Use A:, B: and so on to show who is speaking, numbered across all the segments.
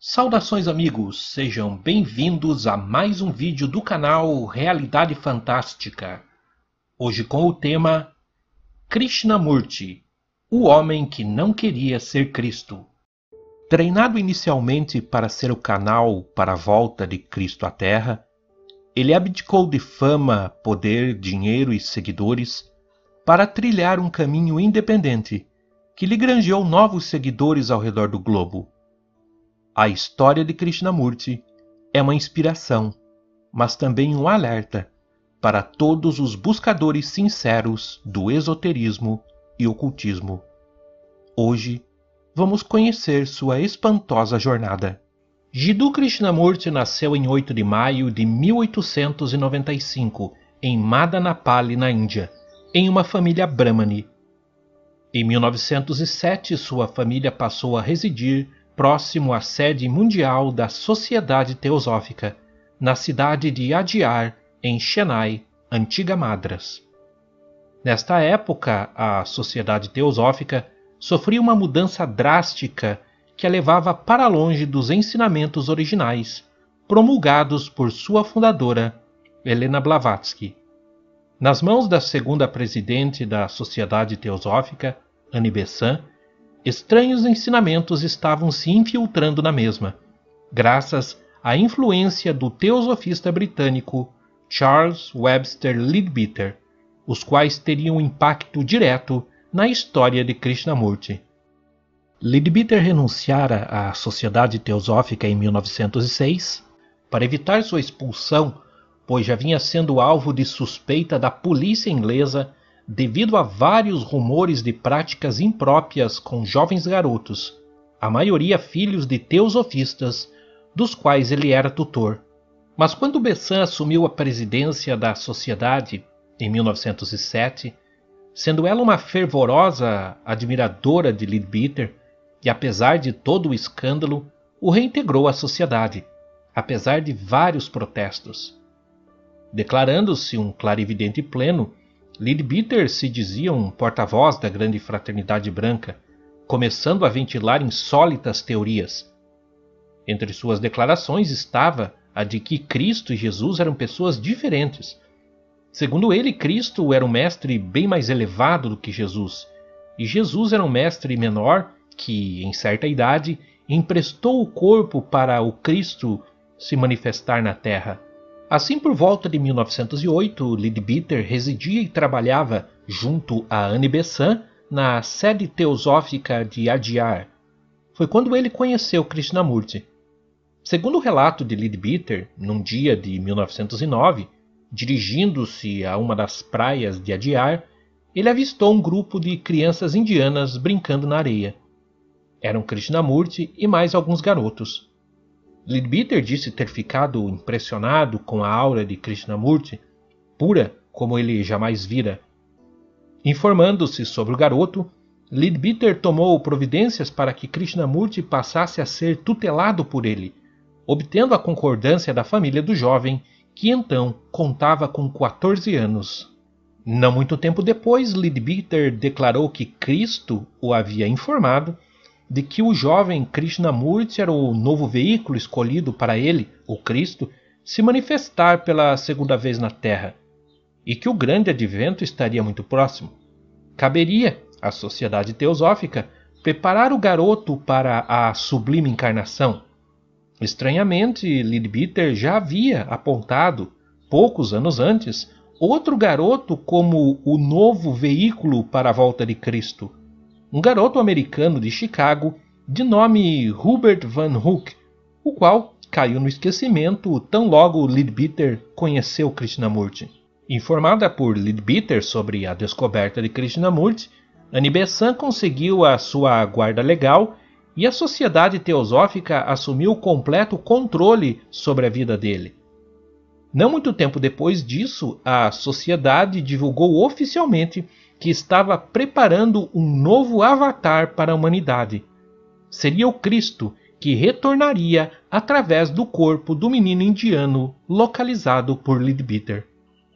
A: Saudações amigos, sejam bem-vindos a mais um vídeo do canal Realidade Fantástica. Hoje com o tema Krishnamurti, o homem que não queria ser Cristo. Treinado inicialmente para ser o canal para a volta de Cristo à Terra, ele abdicou de fama, poder, dinheiro e seguidores para trilhar um caminho independente que lhe granjeou novos seguidores ao redor do globo. A história de Krishnamurti é uma inspiração, mas também um alerta para todos os buscadores sinceros do esoterismo e ocultismo. Hoje vamos conhecer sua espantosa jornada. Jiddu Krishnamurti nasceu em 8 de maio de 1895 em Madanapali, na Índia, em uma família brahmani. Em 1907, sua família passou a residir próximo à sede mundial da Sociedade Teosófica, na cidade de Adyar, em Chennai, antiga Madras. Nesta época, a Sociedade Teosófica sofria uma mudança drástica que a levava para longe dos ensinamentos originais, promulgados por sua fundadora, Helena Blavatsky. Nas mãos da segunda presidente da Sociedade Teosófica, Annie Besant, estranhos ensinamentos estavam se infiltrando na mesma, graças à influência do teosofista britânico Charles Webster Leadbeater, os quais teriam impacto direto na história de Krishnamurti. Leadbeater renunciara à Sociedade Teosófica em 1906 para evitar sua expulsão, pois já vinha sendo alvo de suspeita da polícia inglesa devido a vários rumores de práticas impróprias com jovens garotos, a maioria filhos de teosofistas, dos quais ele era tutor. Mas quando Bessan assumiu a presidência da sociedade em 1907, sendo ela uma fervorosa admiradora de Leadbeater, e apesar de todo o escândalo, o reintegrou à sociedade, apesar de vários protestos. Declarando-se um clarividente pleno, Leadbeater se dizia um porta-voz da grande fraternidade branca, começando a ventilar insólitas teorias. Entre suas declarações estava a de que Cristo e Jesus eram pessoas diferentes. Segundo ele, Cristo era um mestre bem mais elevado do que Jesus, e Jesus era um mestre menor que, em certa idade, emprestou o corpo para o Cristo se manifestar na terra. Assim, por volta de 1908, Leadbeater residia e trabalhava junto a Anne Besant na sede teosófica de Adyar. Foi quando ele conheceu Krishnamurti. Segundo o relato de Leadbeater, num dia de 1909, dirigindo-se a uma das praias de Adyar, ele avistou um grupo de crianças indianas brincando na areia. Eram Krishnamurti e mais alguns garotos. Leadbeater disse ter ficado impressionado com a aura de Krishnamurti, pura como ele jamais vira. Informando-se sobre o garoto, Leadbeater tomou providências para que Krishnamurti passasse a ser tutelado por ele, obtendo a concordância da família do jovem, que então contava com 14 anos. Não muito tempo depois, Leadbeater declarou que Cristo o havia informado de que o jovem Krishnamurti era o novo veículo escolhido para ele, o Cristo, se manifestar pela segunda vez na Terra, e que o grande advento estaria muito próximo. Caberia à sociedade teosófica preparar o garoto para a sublime encarnação. Estranhamente, Leadbeater já havia apontado, poucos anos antes, outro garoto como o novo veículo para a volta de Cristo um garoto americano de Chicago de nome Hubert Van Hook, o qual caiu no esquecimento tão logo Leadbeater conheceu Krishnamurti. Informada por Leadbeater sobre a descoberta de Krishnamurti, Annie Besant conseguiu a sua guarda legal e a sociedade teosófica assumiu completo controle sobre a vida dele. Não muito tempo depois disso, a sociedade divulgou oficialmente que estava preparando um novo avatar para a humanidade. Seria o Cristo que retornaria através do corpo do menino indiano localizado por Leadbeater.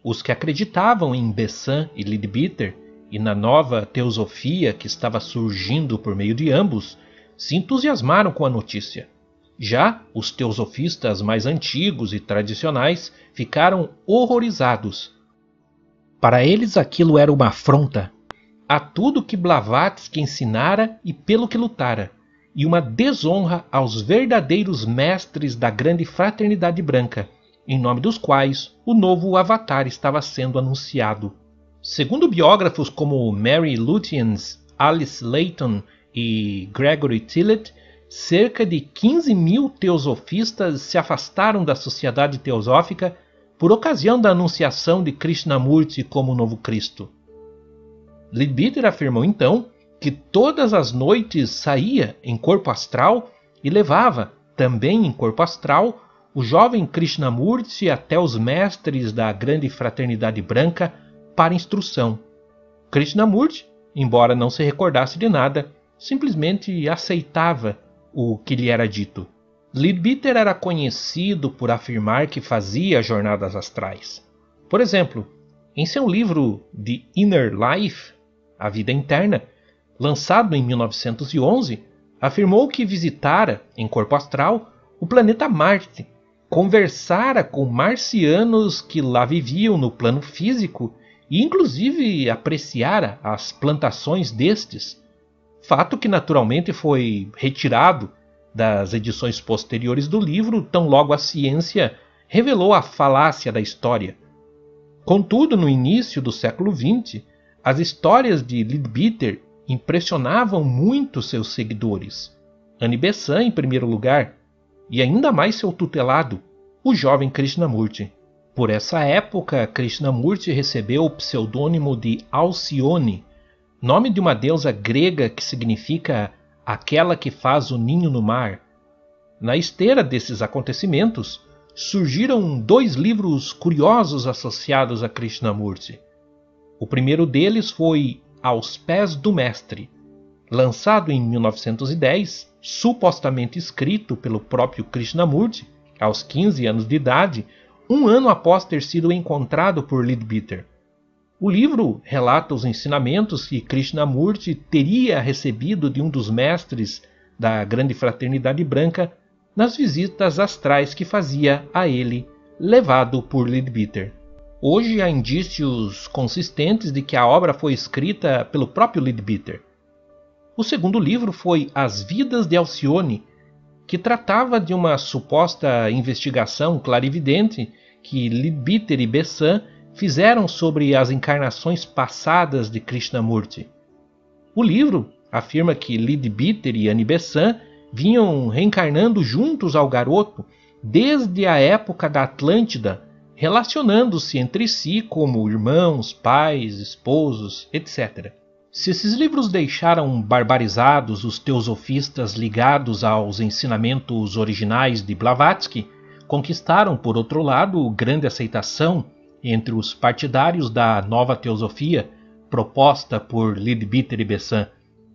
A: Os que acreditavam em Bessan e Leadbeater e na nova teosofia que estava surgindo por meio de ambos se entusiasmaram com a notícia. Já os teosofistas mais antigos e tradicionais ficaram horrorizados. Para eles aquilo era uma afronta a tudo que Blavatsky ensinara e pelo que lutara, e uma desonra aos verdadeiros mestres da grande fraternidade branca, em nome dos quais o novo Avatar estava sendo anunciado. Segundo biógrafos como Mary Lutyens, Alice Layton e Gregory Tillett, cerca de 15 mil teosofistas se afastaram da sociedade teosófica por ocasião da anunciação de Krishnamurti como novo Cristo. Leadbeater afirmou então que todas as noites saía em corpo astral e levava, também em corpo astral, o jovem Krishnamurti até os mestres da grande fraternidade branca para instrução. Krishnamurti, embora não se recordasse de nada, simplesmente aceitava o que lhe era dito. Leadbeater era conhecido por afirmar que fazia jornadas astrais. Por exemplo, em seu livro The Inner Life, A Vida Interna, lançado em 1911, afirmou que visitara, em corpo astral, o planeta Marte, conversara com marcianos que lá viviam no plano físico e, inclusive, apreciara as plantações destes fato que naturalmente foi retirado das edições posteriores do livro, tão logo a ciência revelou a falácia da história. Contudo, no início do século XX, as histórias de Leadbeater impressionavam muito seus seguidores. Annie Besant, em primeiro lugar, e ainda mais seu tutelado, o jovem Krishnamurti. Por essa época, Krishnamurti recebeu o pseudônimo de Alcione, nome de uma deusa grega que significa aquela que faz o ninho no mar. Na esteira desses acontecimentos, surgiram dois livros curiosos associados a Krishnamurti. O primeiro deles foi Aos Pés do Mestre, lançado em 1910, supostamente escrito pelo próprio Krishnamurti, aos 15 anos de idade, um ano após ter sido encontrado por Leadbeater. O livro relata os ensinamentos que Krishnamurti teria recebido de um dos mestres da Grande Fraternidade Branca nas visitas astrais que fazia a ele, levado por Leadbeater. Hoje há indícios consistentes de que a obra foi escrita pelo próprio Leadbeater. O segundo livro foi As Vidas de Alcione, que tratava de uma suposta investigação clarividente que Leadbeater e Besant fizeram sobre as encarnações passadas de Krishnamurti. O livro afirma que Leadbeater e Annie Besant vinham reencarnando juntos ao garoto desde a época da Atlântida, relacionando-se entre si como irmãos, pais, esposos, etc. Se esses livros deixaram barbarizados os teosofistas ligados aos ensinamentos originais de Blavatsky, conquistaram, por outro lado, grande aceitação entre os partidários da nova teosofia proposta por Leadbeater e Besant,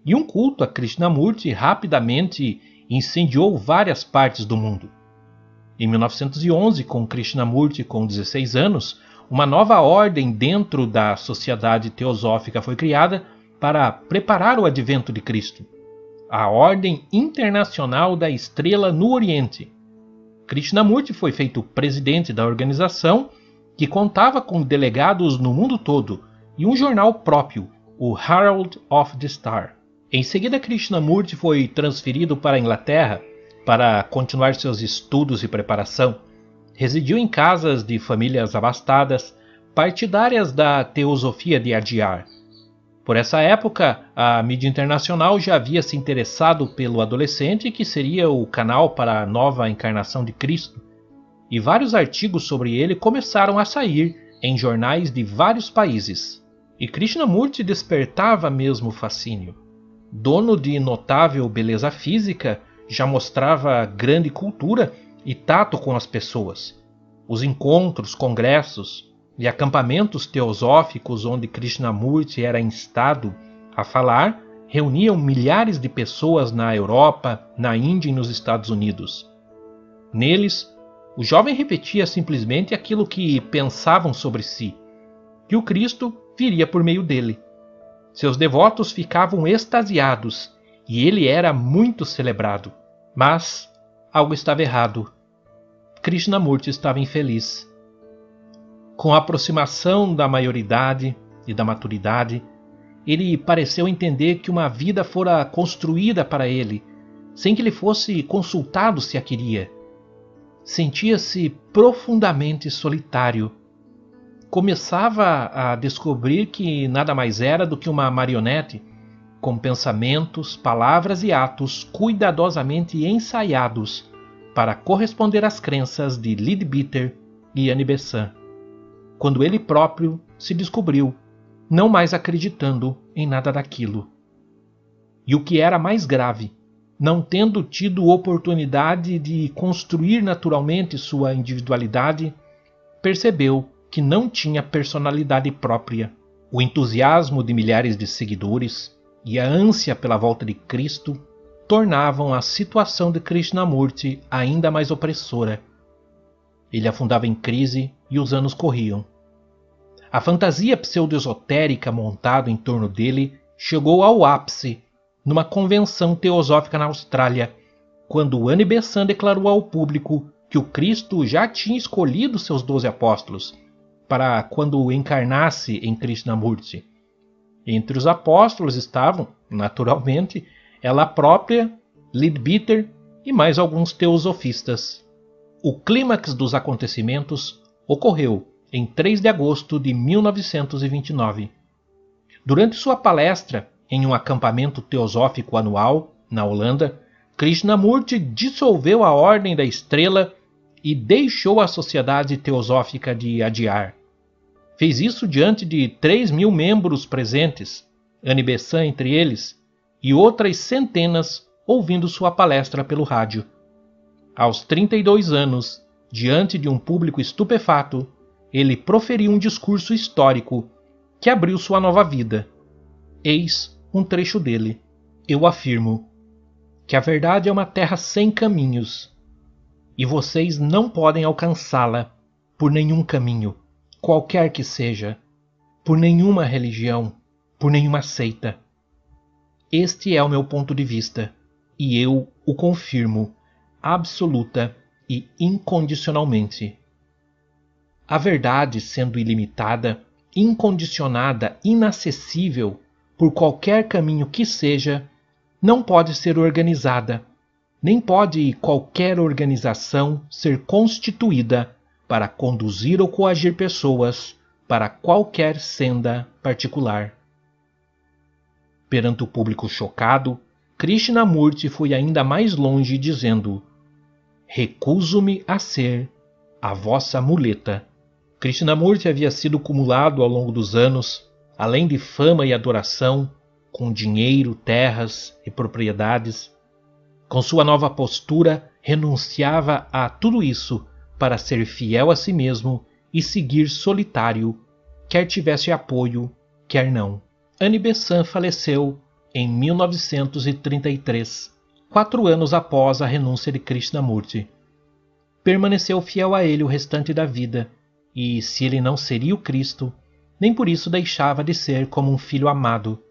A: e um culto a Krishnamurti rapidamente incendiou várias partes do mundo. Em 1911, com Krishnamurti com 16 anos, uma nova ordem dentro da sociedade teosófica foi criada para preparar o advento de Cristo. A Ordem Internacional da Estrela no Oriente. Krishnamurti foi feito presidente da organização que contava com delegados no mundo todo e um jornal próprio, o Herald of the Star. Em seguida, Krishnamurti foi transferido para a Inglaterra para continuar seus estudos e preparação. Residiu em casas de famílias abastadas, partidárias da teosofia de Adyar. Por essa época, a mídia internacional já havia se interessado pelo adolescente que seria o canal para a nova encarnação de Cristo e vários artigos sobre ele começaram a sair em jornais de vários países. E Krishnamurti despertava mesmo fascínio. Dono de notável beleza física, já mostrava grande cultura e tato com as pessoas. Os encontros, congressos e acampamentos teosóficos onde Krishnamurti era instado a falar reuniam milhares de pessoas na Europa, na Índia e nos Estados Unidos. Neles, o jovem repetia simplesmente aquilo que pensavam sobre si, que o Cristo viria por meio dele. Seus devotos ficavam extasiados e ele era muito celebrado. Mas algo estava errado. Krishnamurti estava infeliz. Com a aproximação da maioridade e da maturidade, ele pareceu entender que uma vida fora construída para ele, sem que ele fosse consultado se a queria. Sentia-se profundamente solitário. Começava a descobrir que nada mais era do que uma marionete, com pensamentos, palavras e atos cuidadosamente ensaiados para corresponder às crenças de Leadbeater e Annie Besant, quando ele próprio se descobriu não mais acreditando em nada daquilo. E o que era mais grave, não tendo tido oportunidade de construir naturalmente sua individualidade, percebeu que não tinha personalidade própria. O entusiasmo de milhares de seguidores e a ânsia pela volta de Cristo tornavam a situação de Krishnamurti ainda mais opressora. Ele afundava em crise e os anos corriam. A fantasia pseudo-esotérica montada em torno dele chegou ao ápice numa convenção teosófica na Austrália, quando Anne Besant declarou ao público que o Cristo já tinha escolhido seus doze apóstolos para quando encarnasse em Krishnamurti. Entre os apóstolos estavam, naturalmente, ela própria, Leadbeater e mais alguns teosofistas. O clímax dos acontecimentos ocorreu em 3 de agosto de 1929. Durante sua palestra em um acampamento teosófico anual na Holanda, Krishnamurti dissolveu a Ordem da Estrela e deixou a Sociedade Teosófica de Adyar. Fez isso diante de 3 mil membros presentes, Anne Besant entre eles, e outras centenas ouvindo sua palestra pelo rádio. Aos 32 anos, diante de um público estupefato, ele proferiu um discurso histórico que abriu sua nova vida. Eis um trecho dele. Eu afirmo que a verdade é uma terra sem caminhos e vocês não podem alcançá-la por nenhum caminho, qualquer que seja, por nenhuma religião, por nenhuma seita. Este é o meu ponto de vista e eu o confirmo absoluta e incondicionalmente. A verdade, sendo ilimitada, incondicionada, inacessível por qualquer caminho que seja, não pode ser organizada, nem pode qualquer organização ser constituída para conduzir ou coagir pessoas para qualquer senda particular. Perante o público chocado, Krishnamurti foi ainda mais longe, dizendo: Recuso-me a ser a vossa muleta. Krishnamurti havia sido cumulado ao longo dos anos, além de fama e adoração, com dinheiro, terras e propriedades. Com sua nova postura, renunciava a tudo isso para ser fiel a si mesmo e seguir solitário, quer tivesse apoio, quer não. Anne Besant faleceu em 1933, quatro anos após a renúncia de Krishnamurti. Permaneceu fiel a ele o restante da vida e se ele não seria o Cristo, nem por isso deixava de ser como um filho amado.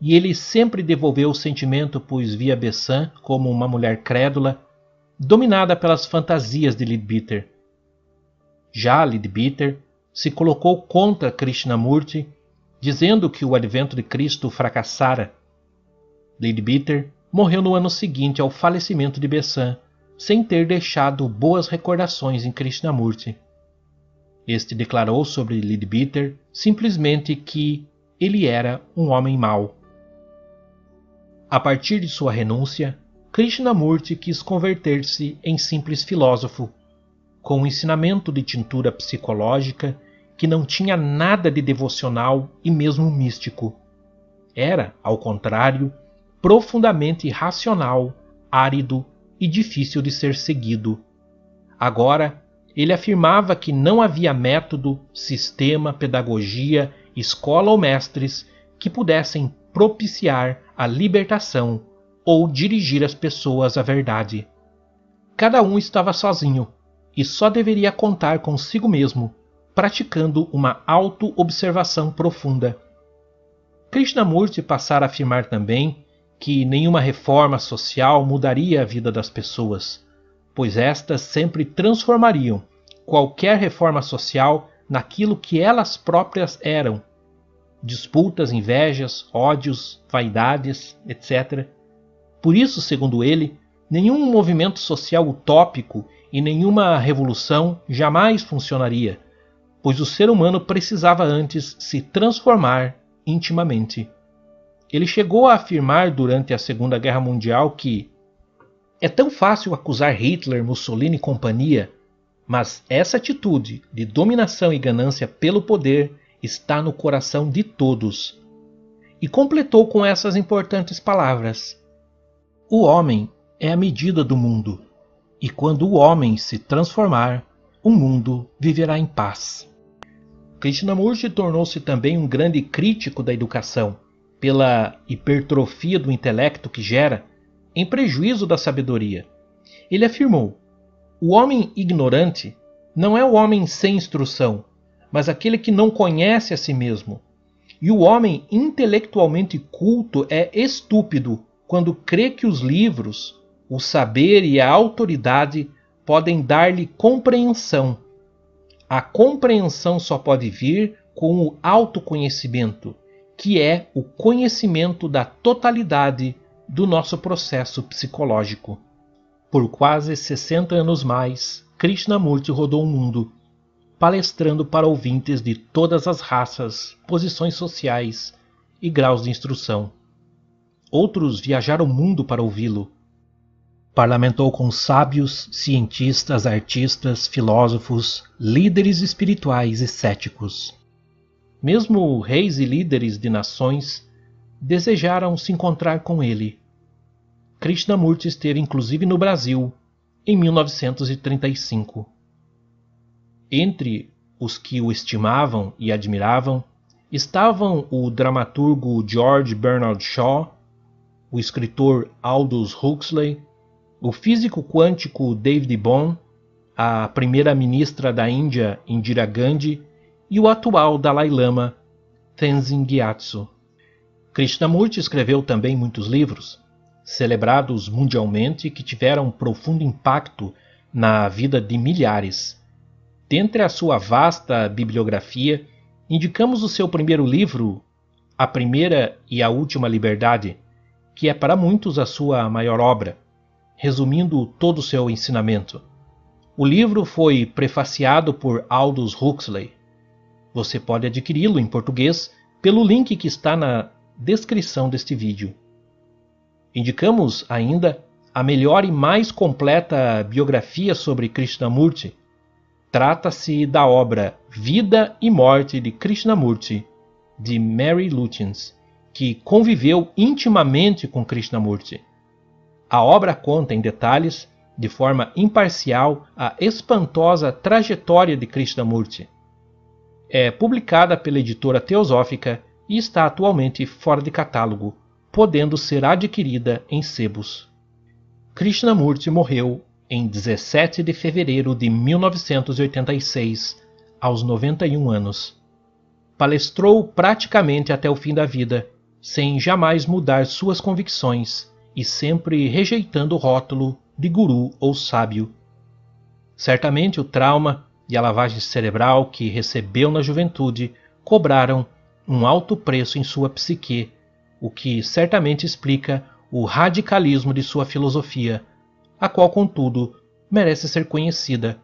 A: E ele sempre devolveu o sentimento, pois via Bessan como uma mulher crédula, dominada pelas fantasias de Leadbeater. Já Leadbeater se colocou contra Krishnamurti, dizendo que o advento de Cristo fracassara. Leadbeater morreu no ano seguinte ao falecimento de Bessan, sem ter deixado boas recordações em Krishnamurti. Este declarou sobre Leadbeater simplesmente que ele era um homem mau. A partir de sua renúncia, Krishnamurti quis converter-se em simples filósofo, com um ensinamento de tintura psicológica que não tinha nada de devocional e mesmo místico. Era, ao contrário, profundamente racional, árido e difícil de ser seguido. Agora ele afirmava que não havia método, sistema, pedagogia, escola ou mestres que pudessem propiciar a libertação ou dirigir as pessoas à verdade. Cada um estava sozinho e só deveria contar consigo mesmo, praticando uma auto-observação profunda. Krishnamurti passara a afirmar também que nenhuma reforma social mudaria a vida das pessoas pois estas sempre transformariam qualquer reforma social naquilo que elas próprias eram: disputas, invejas, ódios, vaidades, etc. Por isso, segundo ele, nenhum movimento social utópico e nenhuma revolução jamais funcionaria, pois o ser humano precisava antes se transformar intimamente. Ele chegou a afirmar durante a Segunda Guerra Mundial que é tão fácil acusar Hitler, Mussolini e companhia, mas essa atitude de dominação e ganância pelo poder está no coração de todos. E completou com essas importantes palavras: O homem é a medida do mundo, e quando o homem se transformar, o mundo viverá em paz. Krishnamurti tornou-se também um grande crítico da educação, pela hipertrofia do intelecto que gera, em prejuízo da sabedoria. Ele afirmou: o homem ignorante não é o homem sem instrução, mas aquele que não conhece a si mesmo. E o homem intelectualmente culto é estúpido quando crê que os livros, o saber e a autoridade podem dar-lhe compreensão. A compreensão só pode vir com o autoconhecimento, que é o conhecimento da totalidade do nosso processo psicológico. Por quase 60 anos mais, Krishnamurti rodou o mundo, palestrando para ouvintes de todas as raças, posições sociais e graus de instrução. Outros viajaram o mundo para ouvi-lo, Parlamentou com sábios, cientistas, artistas, filósofos, líderes espirituais e céticos. Mesmo reis e líderes de nações desejaram se encontrar com ele. Krishnamurti esteve inclusive no Brasil em 1935. Entre os que o estimavam e admiravam estavam o dramaturgo George Bernard Shaw, o escritor Aldous Huxley, o físico quântico David Bohm, a primeira-ministra da Índia Indira Gandhi e o atual Dalai Lama Tenzin Gyatso. Krishnamurti escreveu também muitos livros, celebrados mundialmente que tiveram profundo impacto na vida de milhares. Dentre a sua vasta bibliografia, indicamos o seu primeiro livro, A Primeira e a Última Liberdade, que é para muitos a sua maior obra resumindo todo o seu ensinamento. O livro foi prefaciado por Aldous Huxley. Você pode adquiri-lo em português pelo link que está na descrição deste vídeo. Indicamos ainda a melhor e mais completa biografia sobre Krishnamurti. Trata-se da obra Vida e Morte de Krishnamurti, de Mary Lutens, que conviveu intimamente com Krishnamurti. A obra conta em detalhes, de forma imparcial, a espantosa trajetória de Krishnamurti. É publicada pela editora Teosófica e está atualmente fora de catálogo, podendo ser adquirida em sebos. Krishnamurti morreu em 17 de fevereiro de 1986, aos 91 anos. Palestrou praticamente até o fim da vida, sem jamais mudar suas convicções e sempre rejeitando o rótulo de guru ou sábio. Certamente o trauma e a lavagem cerebral que recebeu na juventude cobraram um alto preço em sua psique, o que certamente explica o radicalismo de sua filosofia, a qual, contudo, merece ser conhecida,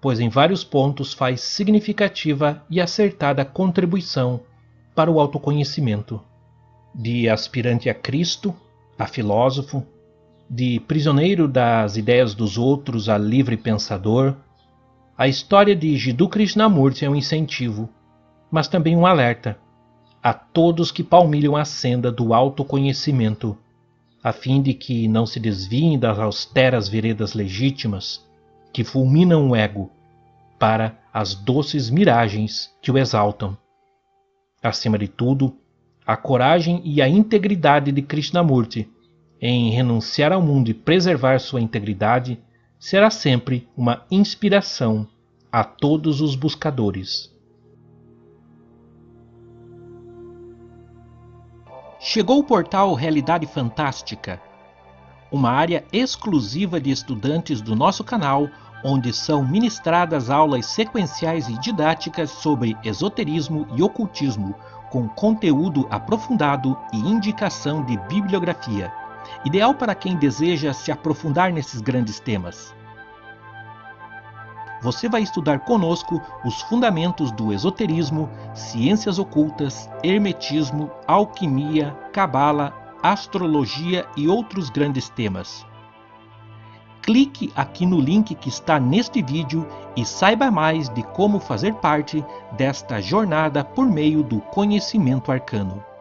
A: pois em vários pontos faz significativa e acertada contribuição para o autoconhecimento. De aspirante a Cristo, a filósofo, de prisioneiro das ideias dos outros a livre pensador, a história de Jiddu Krishnamurti é um incentivo, mas também um alerta a todos que palmilham a senda do autoconhecimento, a fim de que não se desviem das austeras veredas legítimas que fulminam o ego para as doces miragens que o exaltam. Acima de tudo, a coragem e a integridade de Krishnamurti em renunciar ao mundo e preservar sua integridade será sempre uma inspiração a todos os buscadores. Chegou o portal Realidade Fantástica. uma área exclusiva de estudantes do nosso canal, onde são ministradas aulas sequenciais e didáticas sobre esoterismo e ocultismo, com conteúdo aprofundado e indicação de bibliografia, ideal para quem deseja se aprofundar nesses grandes temas. Você vai estudar conosco os fundamentos do esoterismo, ciências ocultas, hermetismo, alquimia, cabala, astrologia e outros grandes temas. Clique aqui no link que está neste vídeo e saiba mais de como fazer parte desta jornada por meio do conhecimento arcano.